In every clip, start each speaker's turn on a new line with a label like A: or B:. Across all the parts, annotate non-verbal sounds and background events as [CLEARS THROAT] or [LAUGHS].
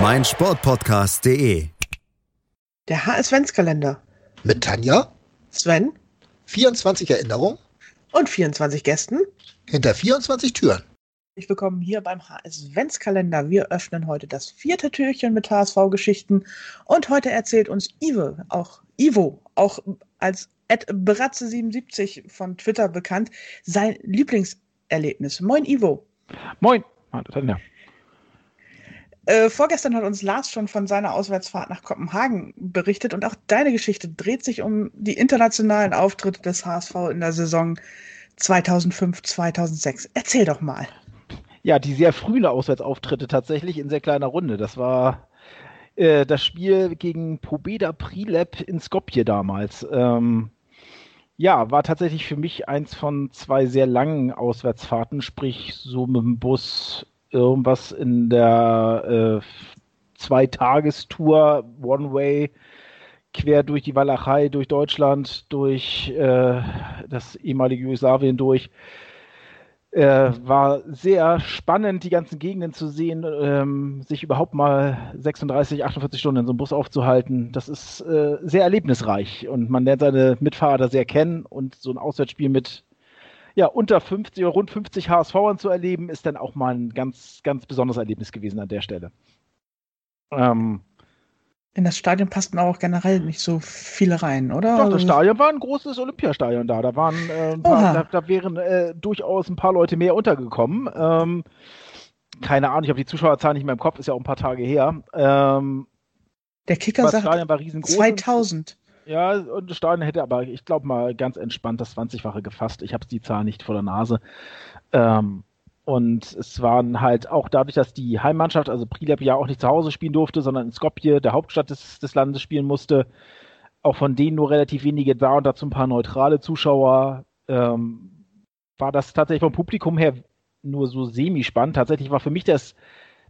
A: meinsportpodcast.de.
B: Der HS-Kalender.
C: Mit Tanja,
B: Sven
C: 24 Erinnerungen
B: und 24 Gästen.
C: hinter 24 Türen.
B: Herzlich willkommen hier beim HS-Kalender. Wir öffnen heute das vierte Türchen mit HSV-Geschichten und heute erzählt uns Ive, auch Ivo, auch als Ed Bratze77 von Twitter bekannt, sein Lieblingserlebnis. Moin Ivo.
D: Moin. Tanja.
B: Äh, vorgestern hat uns Lars schon von seiner Auswärtsfahrt nach Kopenhagen berichtet und auch deine Geschichte dreht sich um die internationalen Auftritte des HSV in der Saison 2005, 2006. Erzähl doch mal.
D: Ja, die sehr frühen Auswärtsauftritte tatsächlich in sehr kleiner Runde. Das war äh, das Spiel gegen Pobeda Prilep in Skopje damals. Ähm, ja, war tatsächlich für mich eins von zwei sehr langen Auswärtsfahrten, sprich so mit dem Bus irgendwas in der äh, Zweitagestour, One-Way, quer durch die Walachei, durch Deutschland, durch äh, das ehemalige Jugoslawien durch. Äh, war sehr spannend, die ganzen Gegenden zu sehen, ähm, sich überhaupt mal 36, 48 Stunden in so einem Bus aufzuhalten. Das ist äh, sehr erlebnisreich und man lernt seine Mitfahrer sehr kennen und so ein Auswärtsspiel mit ja, unter 50 oder rund 50 HSVern zu erleben, ist dann auch mal ein ganz, ganz besonderes Erlebnis gewesen an der Stelle. Ähm,
B: In das Stadion passten auch generell nicht so viele rein, oder?
D: doch, das
B: Also-
D: Stadion war ein großes Olympiastadion da. Da waren äh, paar, da, da wären äh, durchaus ein paar Leute mehr untergekommen. Ähm, keine Ahnung, ich habe die Zuschauerzahl nicht mehr im Kopf, ist ja auch ein paar Tage her. Ähm,
B: Der Kicker sagt
D: Stadion war riesengroß.
B: 2000.
D: Ja, und Stadion hätte aber, ich glaube mal, ganz entspannt das 20-fache gefasst. Ich habe die Zahl nicht vor der Nase. Ähm, und es waren halt auch dadurch, dass die Heimmannschaft, also Prilep ja auch nicht zu Hause spielen durfte, sondern in Skopje, der Hauptstadt des, des Landes, spielen musste, auch von denen nur relativ wenige da und dazu ein paar neutrale Zuschauer, ähm, war das tatsächlich vom Publikum her nur so semi-spannend. Tatsächlich war für mich das,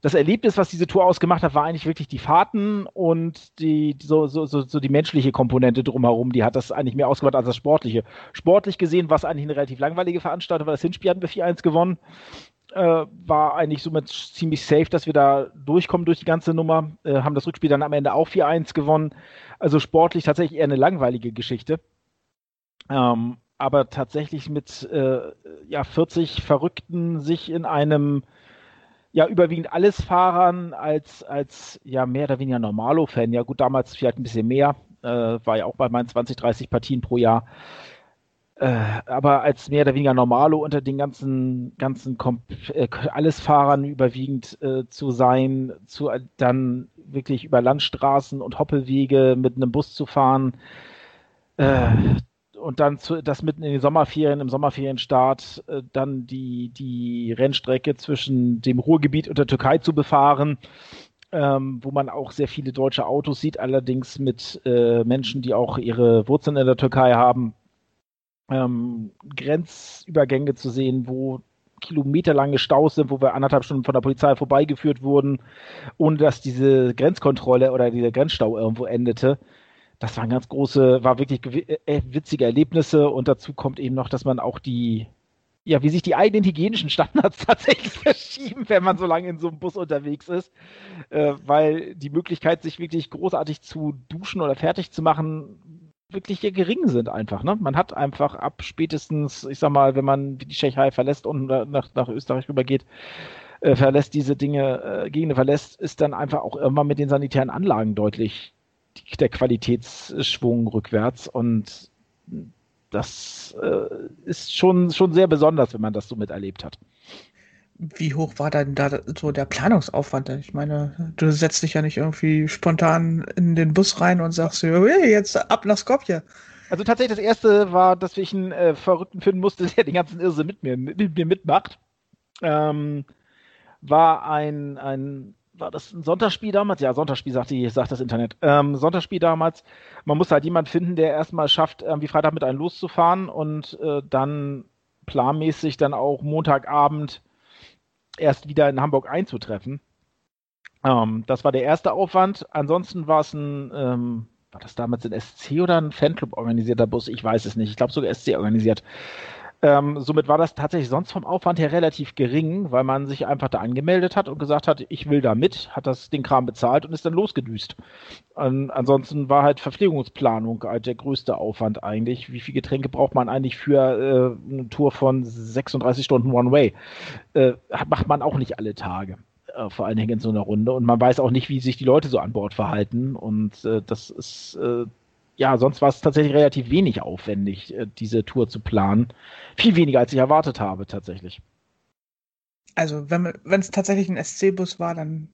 D: das Erlebnis, was diese Tour ausgemacht hat, war eigentlich wirklich die Fahrten und die, so, so, so, so die menschliche Komponente drumherum, die hat das eigentlich mehr ausgemacht als das Sportliche. Sportlich gesehen war es eigentlich eine relativ langweilige Veranstaltung, weil das Hinspiel hatten wir 4-1 gewonnen. Äh, war eigentlich somit ziemlich safe, dass wir da durchkommen durch die ganze Nummer. Äh, haben das Rückspiel dann am Ende auch 4-1 gewonnen. Also sportlich tatsächlich eher eine langweilige Geschichte. Ähm, aber tatsächlich mit äh, ja, 40 Verrückten sich in einem ja überwiegend alles Fahrern als, als ja mehr oder weniger Normalo-Fan. Ja gut, damals vielleicht ein bisschen mehr, äh, war ja auch bei meinen 20, 30 Partien pro Jahr. Äh, aber als mehr oder weniger Normalo unter den ganzen, ganzen Kom äh, Allesfahrern überwiegend äh, zu sein, zu äh, dann wirklich über Landstraßen und Hoppelwege mit einem Bus zu fahren, äh, und dann zu, das mitten in den Sommerferien, im Sommerferienstart, äh, dann die, die Rennstrecke zwischen dem Ruhrgebiet und der Türkei zu befahren, ähm, wo man auch sehr viele deutsche Autos sieht, allerdings mit äh, Menschen, die auch ihre Wurzeln in der Türkei haben. Ähm, Grenzübergänge zu sehen, wo kilometerlange Staus sind, wo wir anderthalb Stunden von der Polizei vorbeigeführt wurden, ohne dass diese Grenzkontrolle oder dieser Grenzstau irgendwo endete das waren ganz große, war wirklich gewi- äh, witzige Erlebnisse und dazu kommt eben noch, dass man auch die, ja, wie sich die eigenen hygienischen Standards [LAUGHS] tatsächlich verschieben, wenn man so lange in so einem Bus unterwegs ist, äh, weil die Möglichkeit, sich wirklich großartig zu duschen oder fertig zu machen, wirklich hier gering sind einfach. Ne? Man hat einfach ab spätestens, ich sag mal, wenn man die Tschechei verlässt und nach, nach Österreich rübergeht, äh, verlässt diese Dinge, äh, Gegenden verlässt, ist dann einfach auch irgendwann mit den sanitären Anlagen deutlich die, der Qualitätsschwung rückwärts und das äh, ist schon, schon sehr besonders, wenn man das so miterlebt hat.
B: Wie hoch war denn da so der Planungsaufwand? Ich meine, du setzt dich ja nicht irgendwie spontan in den Bus rein und sagst, hey, jetzt ab nach Skopje.
D: Also tatsächlich das erste war, dass ich einen äh, Verrückten finden musste, [LAUGHS] der den ganzen Irrsinn mit mir, mit mir mitmacht. Ähm, war ein, ein war das ein Sonntagsspiel damals? Ja, Sonntagsspiel sagt, die, sagt das Internet. Ähm, Sonntagsspiel damals. Man muss halt jemanden finden, der erstmal schafft, irgendwie Freitag mit einem loszufahren und äh, dann planmäßig dann auch Montagabend erst wieder in Hamburg einzutreffen. Ähm, das war der erste Aufwand. Ansonsten war es ein, ähm, war das damals ein SC oder ein Fanclub organisierter Bus? Ich weiß es nicht. Ich glaube sogar SC organisiert. Ähm, somit war das tatsächlich sonst vom Aufwand her relativ gering, weil man sich einfach da angemeldet hat und gesagt hat, ich will da mit, hat das den Kram bezahlt und ist dann losgedüst. Und ansonsten war halt Verpflegungsplanung halt der größte Aufwand eigentlich. Wie viele Getränke braucht man eigentlich für äh, eine Tour von 36 Stunden One Way? Äh, macht man auch nicht alle Tage äh, vor allen Dingen in so einer Runde. Und man weiß auch nicht, wie sich die Leute so an Bord verhalten. Und äh, das ist äh, ja, sonst war es tatsächlich relativ wenig aufwendig, äh, diese Tour zu planen. Viel weniger, als ich erwartet habe, tatsächlich.
B: Also, wenn es tatsächlich ein SC-Bus war, dann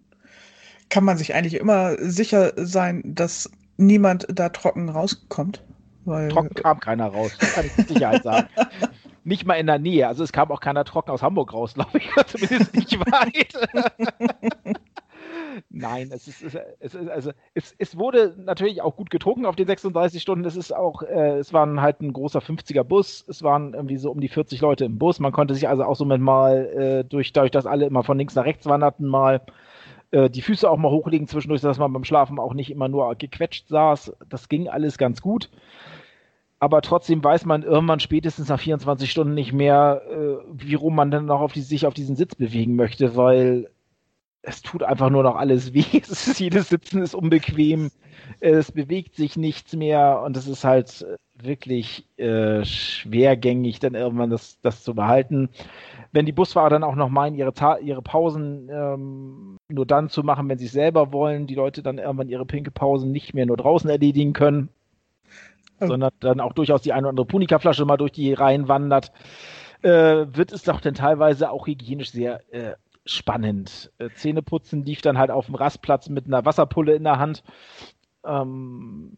B: kann man sich eigentlich immer sicher sein, dass niemand da trocken rauskommt.
D: Weil trocken kam keiner raus, das kann ich mit Sicherheit sagen. [LAUGHS] nicht mal in der Nähe. Also es kam auch keiner trocken aus Hamburg raus, [LAUGHS] glaube ich. [LAUGHS] Zumindest nicht weit. Nein, es ist, es ist also es, es wurde natürlich auch gut getrunken auf den 36 Stunden. Es ist auch, äh, es waren halt ein großer 50er Bus. Es waren irgendwie so um die 40 Leute im Bus. Man konnte sich also auch so mit mal äh, durch, dadurch, dass alle immer von links nach rechts wanderten, mal äh, die Füße auch mal hochlegen zwischendurch, dass man beim Schlafen auch nicht immer nur gequetscht saß. Das ging alles ganz gut. Aber trotzdem weiß man irgendwann spätestens nach 24 Stunden nicht mehr, äh, wie rum man dann noch auf die, sich auf diesen Sitz bewegen möchte, weil es tut einfach nur noch alles weh. [LAUGHS] Ist, jedes Sitzen ist unbequem. Es bewegt sich nichts mehr und es ist halt wirklich äh, schwergängig, dann irgendwann das, das zu behalten. Wenn die Busfahrer dann auch noch meinen, ihre, ihre Pausen ähm, nur dann zu machen, wenn sie es selber wollen, die Leute dann irgendwann ihre pinke Pausen nicht mehr nur draußen erledigen können, oh. sondern dann auch durchaus die eine oder andere Punika-Flasche mal durch die Reihen wandert, äh, wird es doch dann teilweise auch hygienisch sehr äh, spannend. Äh, Zähneputzen lief dann halt auf dem Rastplatz mit einer Wasserpulle in der Hand. Ähm,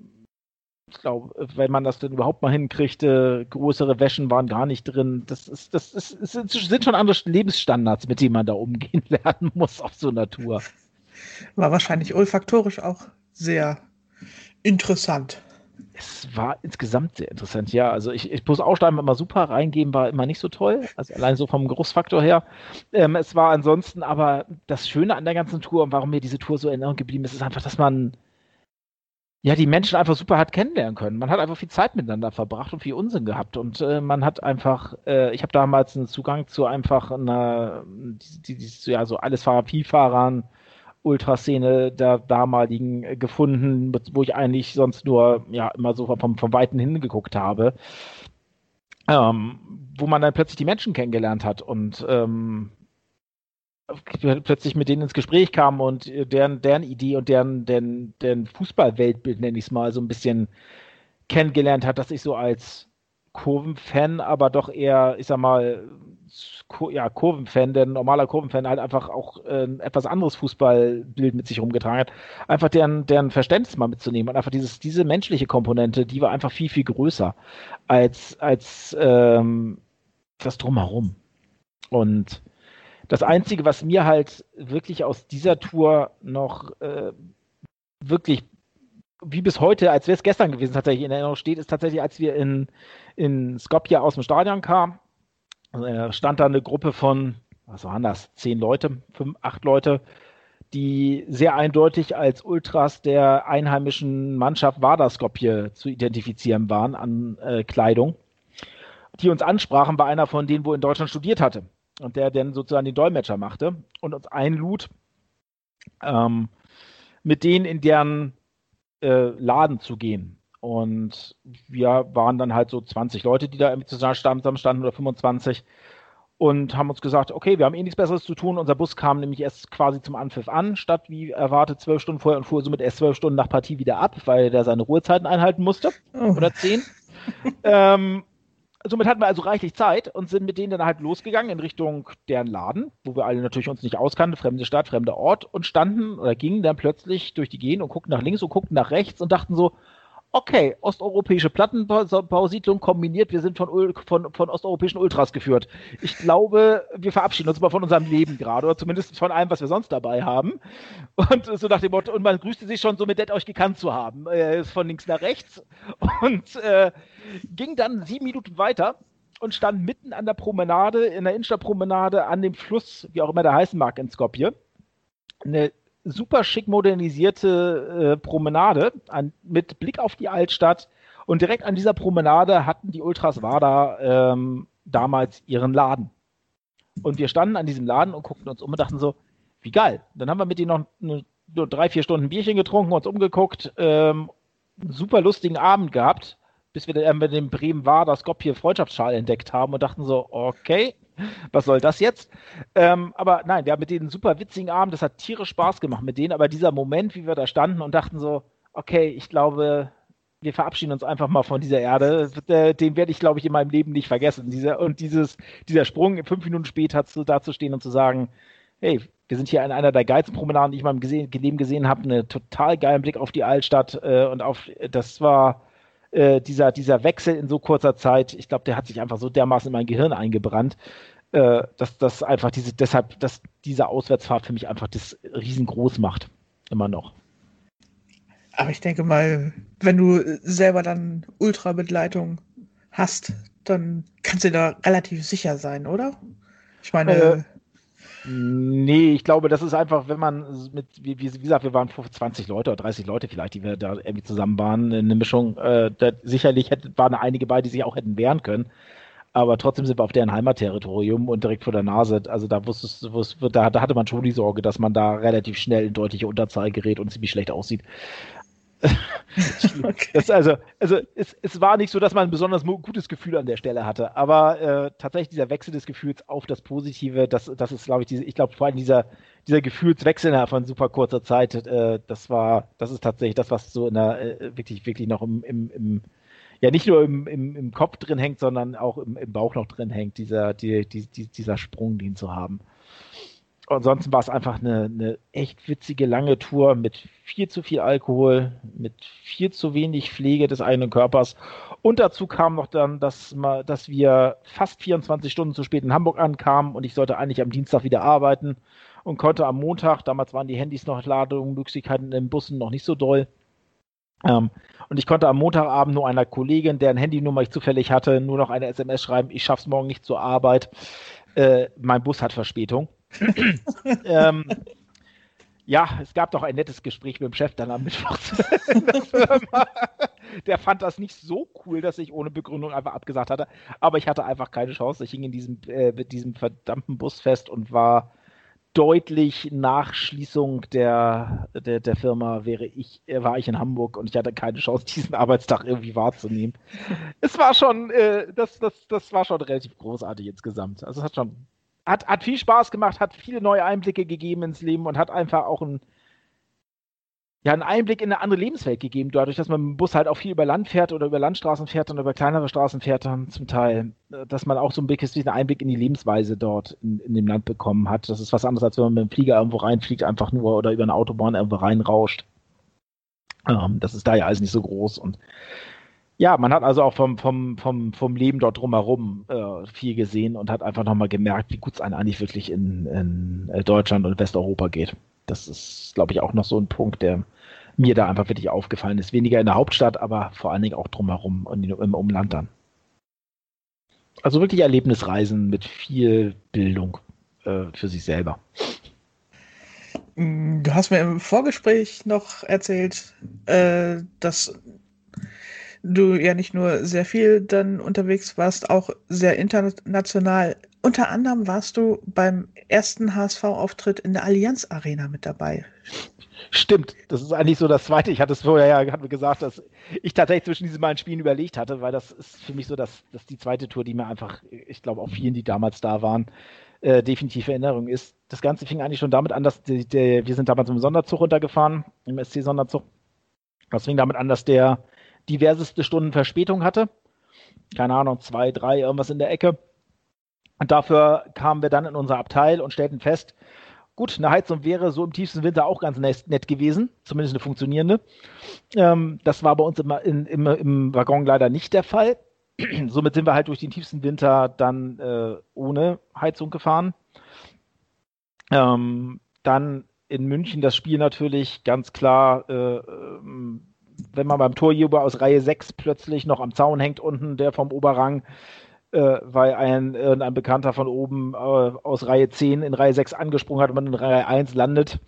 D: ich glaube, wenn man das denn überhaupt mal hinkriegte, größere Wäschen waren gar nicht drin. Das, ist, das, ist, sind schon andere Lebensstandards, mit denen man da umgehen [LAUGHS] lernen muss auf so einer Tour.
B: War wahrscheinlich olfaktorisch auch sehr interessant.
D: Es war insgesamt sehr interessant, ja. Also ich, ich muss Aussteigen immer super reingeben, war immer nicht so toll. Also allein so vom Geruchsfaktor her. Ähm, es war ansonsten aber das Schöne an der ganzen Tour und warum mir diese Tour so in Erinnerung geblieben ist, ist einfach, dass man ja die Menschen einfach super hat kennenlernen können. Man hat einfach viel Zeit miteinander verbracht und viel Unsinn gehabt. Und äh, man hat einfach, äh, ich habe damals einen Zugang zu einfach einer, die, die, die, ja, so alles Fahrer, Pi-Fahrern, Ultraszene der damaligen äh, gefunden, wo ich eigentlich sonst nur ja immer so vom, vom Weiten hingeguckt habe. Ähm, wo man dann plötzlich die Menschen kennengelernt hat und ähm, plötzlich mit denen ins Gespräch kam und deren, deren Idee und deren, deren, deren Fußballweltbild, nenne ich es mal, so ein bisschen kennengelernt hat, dass ich so als Kurvenfan, aber doch eher, ich sag mal, ja, Kurvenfan, der normaler Kurvenfan halt einfach auch ein etwas anderes Fußballbild mit sich rumgetragen hat, einfach deren, deren Verständnis mal mitzunehmen und einfach dieses, diese menschliche Komponente, die war einfach viel, viel größer als, als ähm, das Drumherum. Und das Einzige, was mir halt wirklich aus dieser Tour noch äh, wirklich wie bis heute, als wäre es gestern gewesen, tatsächlich in Erinnerung steht, ist tatsächlich, als wir in, in Skopje aus dem Stadion kamen, äh, stand da eine Gruppe von, was waren das, zehn Leute, fünf, acht Leute, die sehr eindeutig als Ultras der einheimischen Mannschaft Vardar Skopje zu identifizieren waren an äh, Kleidung, die uns ansprachen, war einer von denen, wo in Deutschland studiert hatte und der dann sozusagen den Dolmetscher machte und uns einlud, ähm, mit denen in deren äh, Laden zu gehen. Und wir waren dann halt so 20 Leute, die da zusammen standen oder 25 und haben uns gesagt, okay, wir haben eh nichts Besseres zu tun. Unser Bus kam nämlich erst quasi zum Anpfiff an, statt wie erwartet zwölf Stunden vorher und fuhr somit erst zwölf Stunden nach Partie wieder ab, weil der seine Ruhezeiten einhalten musste. Oh. Oder zehn. [LAUGHS] ähm, somit hatten wir also reichlich Zeit und sind mit denen dann halt losgegangen in Richtung deren Laden, wo wir alle natürlich uns nicht auskannten, fremde Stadt, fremder Ort und standen oder gingen dann plötzlich durch die Gegend und guckten nach links und guckten nach rechts und dachten so, okay, osteuropäische Plattenbausiedlung kombiniert, wir sind von, von, von osteuropäischen Ultras geführt. Ich glaube, wir verabschieden uns mal von unserem Leben gerade, oder zumindest von allem, was wir sonst dabei haben. Und so nach dem Motto, und man grüßte sich schon so mit nett euch gekannt zu haben, äh, von links nach rechts. Und äh, ging dann sieben Minuten weiter und stand mitten an der Promenade, in der Innenstadtpromenade, an dem Fluss, wie auch immer der heißen mag, in Skopje. Eine super schick modernisierte äh, Promenade an, mit Blick auf die Altstadt. Und direkt an dieser Promenade hatten die Ultras Wada ähm, damals ihren Laden. Und wir standen an diesem Laden und guckten uns um und dachten so, wie geil. Dann haben wir mit denen noch eine, nur drei, vier Stunden Bierchen getrunken, uns umgeguckt, ähm, einen super lustigen Abend gehabt, bis wir dann mit dem Bremen Wada Skopje Freundschaftsschal entdeckt haben und dachten so, okay, [LAUGHS] was soll das jetzt? Ähm, aber nein, wir haben mit denen einen super witzigen Abend, das hat tierisch Spaß gemacht mit denen, aber dieser Moment, wie wir da standen und dachten so, okay, ich glaube, wir verabschieden uns einfach mal von dieser Erde. Den werde ich, glaube ich, in meinem Leben nicht vergessen. Dieser, und dieses, dieser Sprung, fünf Minuten später zu, da zu stehen und zu sagen, hey, wir sind hier an einer der geilsten Promenaden, die ich in meinem gesehen, Leben gesehen habe. Einen total geilen Blick auf die Altstadt. Äh, und auf, das war äh, dieser, dieser Wechsel in so kurzer Zeit. Ich glaube, der hat sich einfach so dermaßen in mein Gehirn eingebrannt äh, dass das einfach diese, deshalb, dass diese Auswärtsfahrt für mich einfach das riesengroß macht. Immer noch.
B: Aber ich denke mal, wenn du selber dann Ultrabegleitung hast, dann kannst du da relativ sicher sein, oder? Ich meine. Äh,
D: nee, ich glaube, das ist einfach, wenn man mit, wie, wie, gesagt, wir waren 20 Leute oder 30 Leute vielleicht, die wir da irgendwie zusammen waren, eine Mischung. Äh, da, sicherlich hätte, waren einige bei, die sich auch hätten wehren können aber trotzdem sind wir auf deren Heimatterritorium und direkt vor der Nase. Also da wusstest du, da, da hatte man schon die Sorge, dass man da relativ schnell in deutliche Unterzahl gerät und ziemlich schlecht aussieht. [LAUGHS] okay. also, also es, es war nicht so, dass man ein besonders gutes Gefühl an der Stelle hatte, aber äh, tatsächlich dieser Wechsel des Gefühls auf das Positive, das, das ist, glaube ich, diese, ich glaube vor allem dieser, dieser Gefühlswechsel von super kurzer Zeit, äh, das war, das ist tatsächlich das, was so in der, äh, wirklich, wirklich noch im, im, im ja nicht nur im, im, im Kopf drin hängt, sondern auch im, im Bauch noch drin hängt, dieser, die, die, dieser Sprung, den zu haben. Ansonsten war es einfach eine, eine echt witzige lange Tour mit viel zu viel Alkohol, mit viel zu wenig Pflege des eigenen Körpers. Und dazu kam noch dann, dass, dass wir fast 24 Stunden zu spät in Hamburg ankamen und ich sollte eigentlich am Dienstag wieder arbeiten und konnte am Montag, damals waren die Handys noch Lademöglichkeiten in den Bussen noch nicht so doll, ähm, und ich konnte am Montagabend nur einer Kollegin, deren Handynummer ich zufällig hatte, nur noch eine SMS schreiben, ich schaff's morgen nicht zur Arbeit. Äh, mein Bus hat Verspätung. [LAUGHS] ähm, ja, es gab doch ein nettes Gespräch mit dem Chef dann am Mittwoch [LAUGHS] in der Firma. Der fand das nicht so cool, dass ich ohne Begründung einfach abgesagt hatte. Aber ich hatte einfach keine Chance. Ich hing in diesem, äh, mit diesem verdammten Bus fest und war deutlich nach Schließung der, der, der Firma wäre ich, war ich in Hamburg und ich hatte keine Chance, diesen Arbeitstag irgendwie wahrzunehmen. es war schon, äh, das, das, das war schon relativ großartig insgesamt. Also es hat schon, hat, hat viel Spaß gemacht, hat viele neue Einblicke gegeben ins Leben und hat einfach auch ein, ja, einen Einblick in eine andere Lebenswelt gegeben, dadurch, dass man mit dem Bus halt auch viel über Land fährt oder über Landstraßen fährt und über kleinere Straßen fährt dann zum Teil, äh, dass man auch so ein bisschen Einblick in die Lebensweise dort in, in dem Land bekommen hat. Das ist was anderes, als wenn man mit dem Flieger irgendwo reinfliegt, einfach nur oder über eine Autobahn irgendwo reinrauscht. Ähm, das ist da ja alles nicht so groß und ja, man hat also auch vom, vom, vom, vom Leben dort drumherum äh, viel gesehen und hat einfach nochmal gemerkt, wie gut es einem eigentlich wirklich in, in äh, Deutschland und Westeuropa geht. Das ist, glaube ich, auch noch so ein Punkt, der mir da einfach wirklich aufgefallen ist. Weniger in der Hauptstadt, aber vor allen Dingen auch drumherum und im Umland dann. Also wirklich Erlebnisreisen mit viel Bildung äh, für sich selber.
B: Mm, du hast mir im Vorgespräch noch erzählt, äh, dass du ja nicht nur sehr viel dann unterwegs warst, auch sehr international unter anderem warst du beim ersten HSV-Auftritt in der Allianz Arena mit dabei.
D: Stimmt, das ist eigentlich so das Zweite. Ich hatte es vorher ja hat mir gesagt, dass ich tatsächlich zwischen diesen beiden Spielen überlegt hatte, weil das ist für mich so das, das die zweite Tour, die mir einfach, ich glaube auch vielen, die damals da waren, äh, definitiv Erinnerung ist. Das Ganze fing eigentlich schon damit an, dass die, der, wir sind damals im Sonderzug runtergefahren, im SC-Sonderzug. Das fing damit an, dass der diverseste Stunden Verspätung hatte. Keine Ahnung, zwei, drei, irgendwas in der Ecke. Und dafür kamen wir dann in unser Abteil und stellten fest, Gut, eine Heizung wäre so im tiefsten Winter auch ganz nett gewesen, zumindest eine funktionierende. Ähm, das war bei uns immer in, im, im Waggon leider nicht der Fall. [CLEARS THROAT] Somit sind wir halt durch den tiefsten Winter dann äh, ohne Heizung gefahren. Ähm, dann in München das Spiel natürlich ganz klar, äh, ähm, wenn man beim Torjubel aus Reihe 6 plötzlich noch am Zaun hängt unten, der vom Oberrang, äh, weil ein, äh, Bekannter von oben äh, aus Reihe 10 in Reihe 6 angesprungen hat und man in Reihe 1 landet,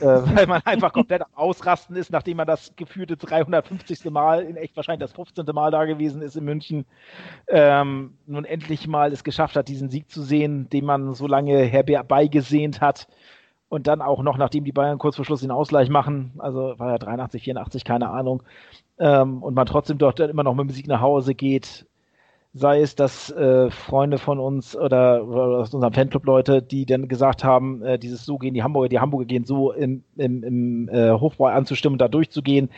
D: äh, [LAUGHS] weil man einfach komplett am Ausrasten ist, nachdem man das gefühlte 350. Mal, in echt wahrscheinlich das 15. Mal da gewesen ist in München, ähm, nun endlich mal es geschafft hat, diesen Sieg zu sehen, den man so lange herbeigesehnt hat. Und dann auch noch, nachdem die Bayern kurz vor Schluss den Ausgleich machen, also war ja 83, 84, keine Ahnung, ähm, und man trotzdem dort immer noch mit dem Sieg nach Hause geht, sei es, dass äh, Freunde von uns oder, oder aus unserem Fanclub Leute, die dann gesagt haben, äh, dieses so gehen die Hamburger, die Hamburger gehen so im, im, im äh, Hofbau anzustimmen, da durchzugehen.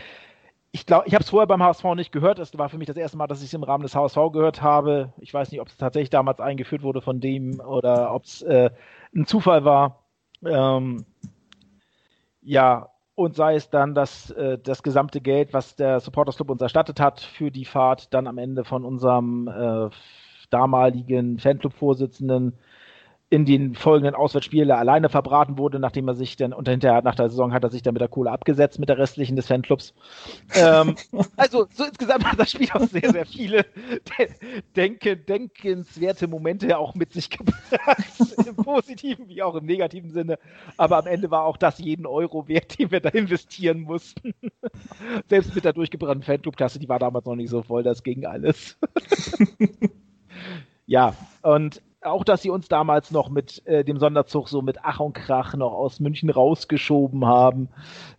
D: Ich glaube, ich habe es vorher beim HSV nicht gehört. Es war für mich das erste Mal, dass ich es im Rahmen des HSV gehört habe. Ich weiß nicht, ob es tatsächlich damals eingeführt wurde von dem oder ob es äh, ein Zufall war. Ähm, ja, und sei es dann, dass äh, das gesamte Geld, was der Supporters Club uns erstattet hat für die Fahrt, dann am Ende von unserem äh, damaligen Fanclub-Vorsitzenden in den folgenden Auswärtsspielen alleine verbraten wurde, nachdem er sich dann, und hinterher nach der Saison hat er sich dann mit der Kohle abgesetzt, mit der restlichen des Fanclubs. ähm, [LAUGHS] also so insgesamt hat das Spiel auch sehr, sehr viele denke, denkenswerte Momente auch mit sich gebracht, [LAUGHS] im positiven wie auch im negativen Sinne. Aber am Ende war auch das jeden Euro wert, den wir da investieren mussten. [LAUGHS] Selbst mit der durchgebrannten Fanclub-Klasse, die war damals noch nicht so voll, das ging alles. ja, und auch, dass sie uns damals noch mit äh, dem Sonderzug so mit Ach und Krach noch aus München rausgeschoben haben.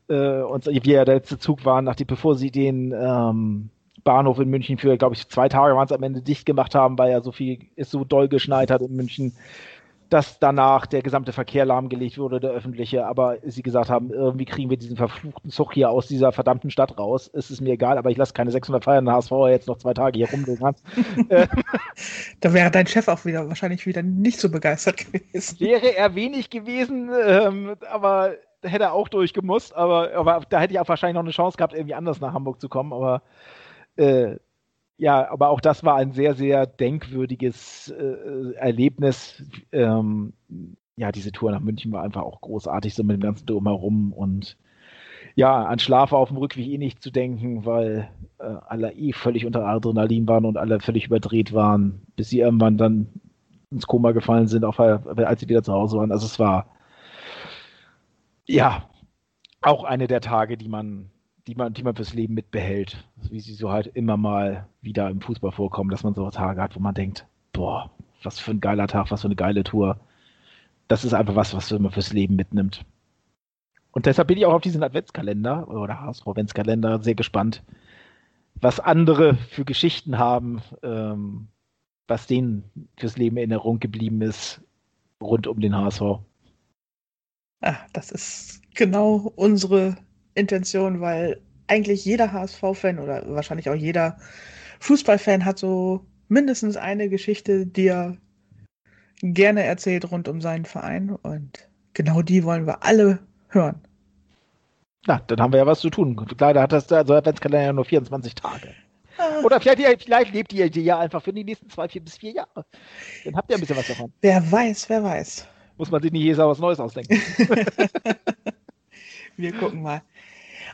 D: Äh, und wir ja der letzte Zug waren, nachdem, bevor sie den ähm, Bahnhof in München für, glaube ich, zwei Tage waren es am Ende dicht gemacht haben, weil ja so viel, es so doll geschneit hat in München dass danach der gesamte Verkehr lahmgelegt wurde, der öffentliche, aber sie gesagt haben, irgendwie kriegen wir diesen verfluchten Zug hier aus dieser verdammten Stadt raus. Es ist mir egal, aber ich lasse keine 600 feiern HSV jetzt noch zwei Tage hier rumlungern. [LAUGHS]
B: da wäre dein Chef auch wieder wahrscheinlich wieder nicht so begeistert gewesen.
D: Wäre er wenig gewesen, ähm, aber hätte er auch durchgemusst, aber, aber da hätte ich auch wahrscheinlich noch eine Chance gehabt, irgendwie anders nach Hamburg zu kommen, aber äh, ja, aber auch das war ein sehr, sehr denkwürdiges äh, Erlebnis. Ähm, ja, diese Tour nach München war einfach auch großartig, so mit dem ganzen Drumherum und ja, an Schlaf auf dem Rückweg eh nicht zu denken, weil äh, alle eh völlig unter Adrenalin waren und alle völlig überdreht waren, bis sie irgendwann dann ins Koma gefallen sind, auch als sie wieder zu Hause waren. Also es war ja auch eine der Tage, die man die man, die man fürs Leben mitbehält, wie sie so halt immer mal wieder im Fußball vorkommen, dass man so Tage hat, wo man denkt, boah, was für ein geiler Tag, was für eine geile Tour. Das ist einfach was, was man fürs Leben mitnimmt. Und deshalb bin ich auch auf diesen Adventskalender oder HSV Adventskalender sehr gespannt, was andere für Geschichten haben, ähm, was denen fürs Leben in Erinnerung geblieben ist rund um den HSV.
B: Ah, das ist genau unsere Intention, weil eigentlich jeder HSV-Fan oder wahrscheinlich auch jeder Fußballfan hat so mindestens eine Geschichte, die er gerne erzählt rund um seinen Verein. Und genau die wollen wir alle hören.
D: Na, dann haben wir ja was zu tun. Leider hat das also Adventskalender ja nur 24 Tage. Ah. Oder vielleicht, vielleicht lebt ihr ja einfach für die nächsten zwei, vier bis vier Jahre. Dann habt ihr ein bisschen was davon.
B: Wer weiß, wer weiß.
D: Muss man sich nicht jedes Jahr was Neues ausdenken. [LAUGHS] [LAUGHS]
B: wir gucken mal.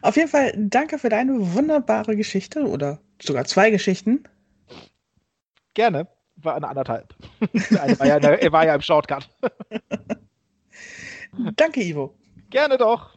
B: Auf jeden Fall danke für deine wunderbare Geschichte oder sogar zwei Geschichten.
D: Gerne. War eine anderthalb. [LAUGHS] eine war ja, er war ja im Shortcut. [LAUGHS]
B: danke, Ivo.
D: Gerne doch.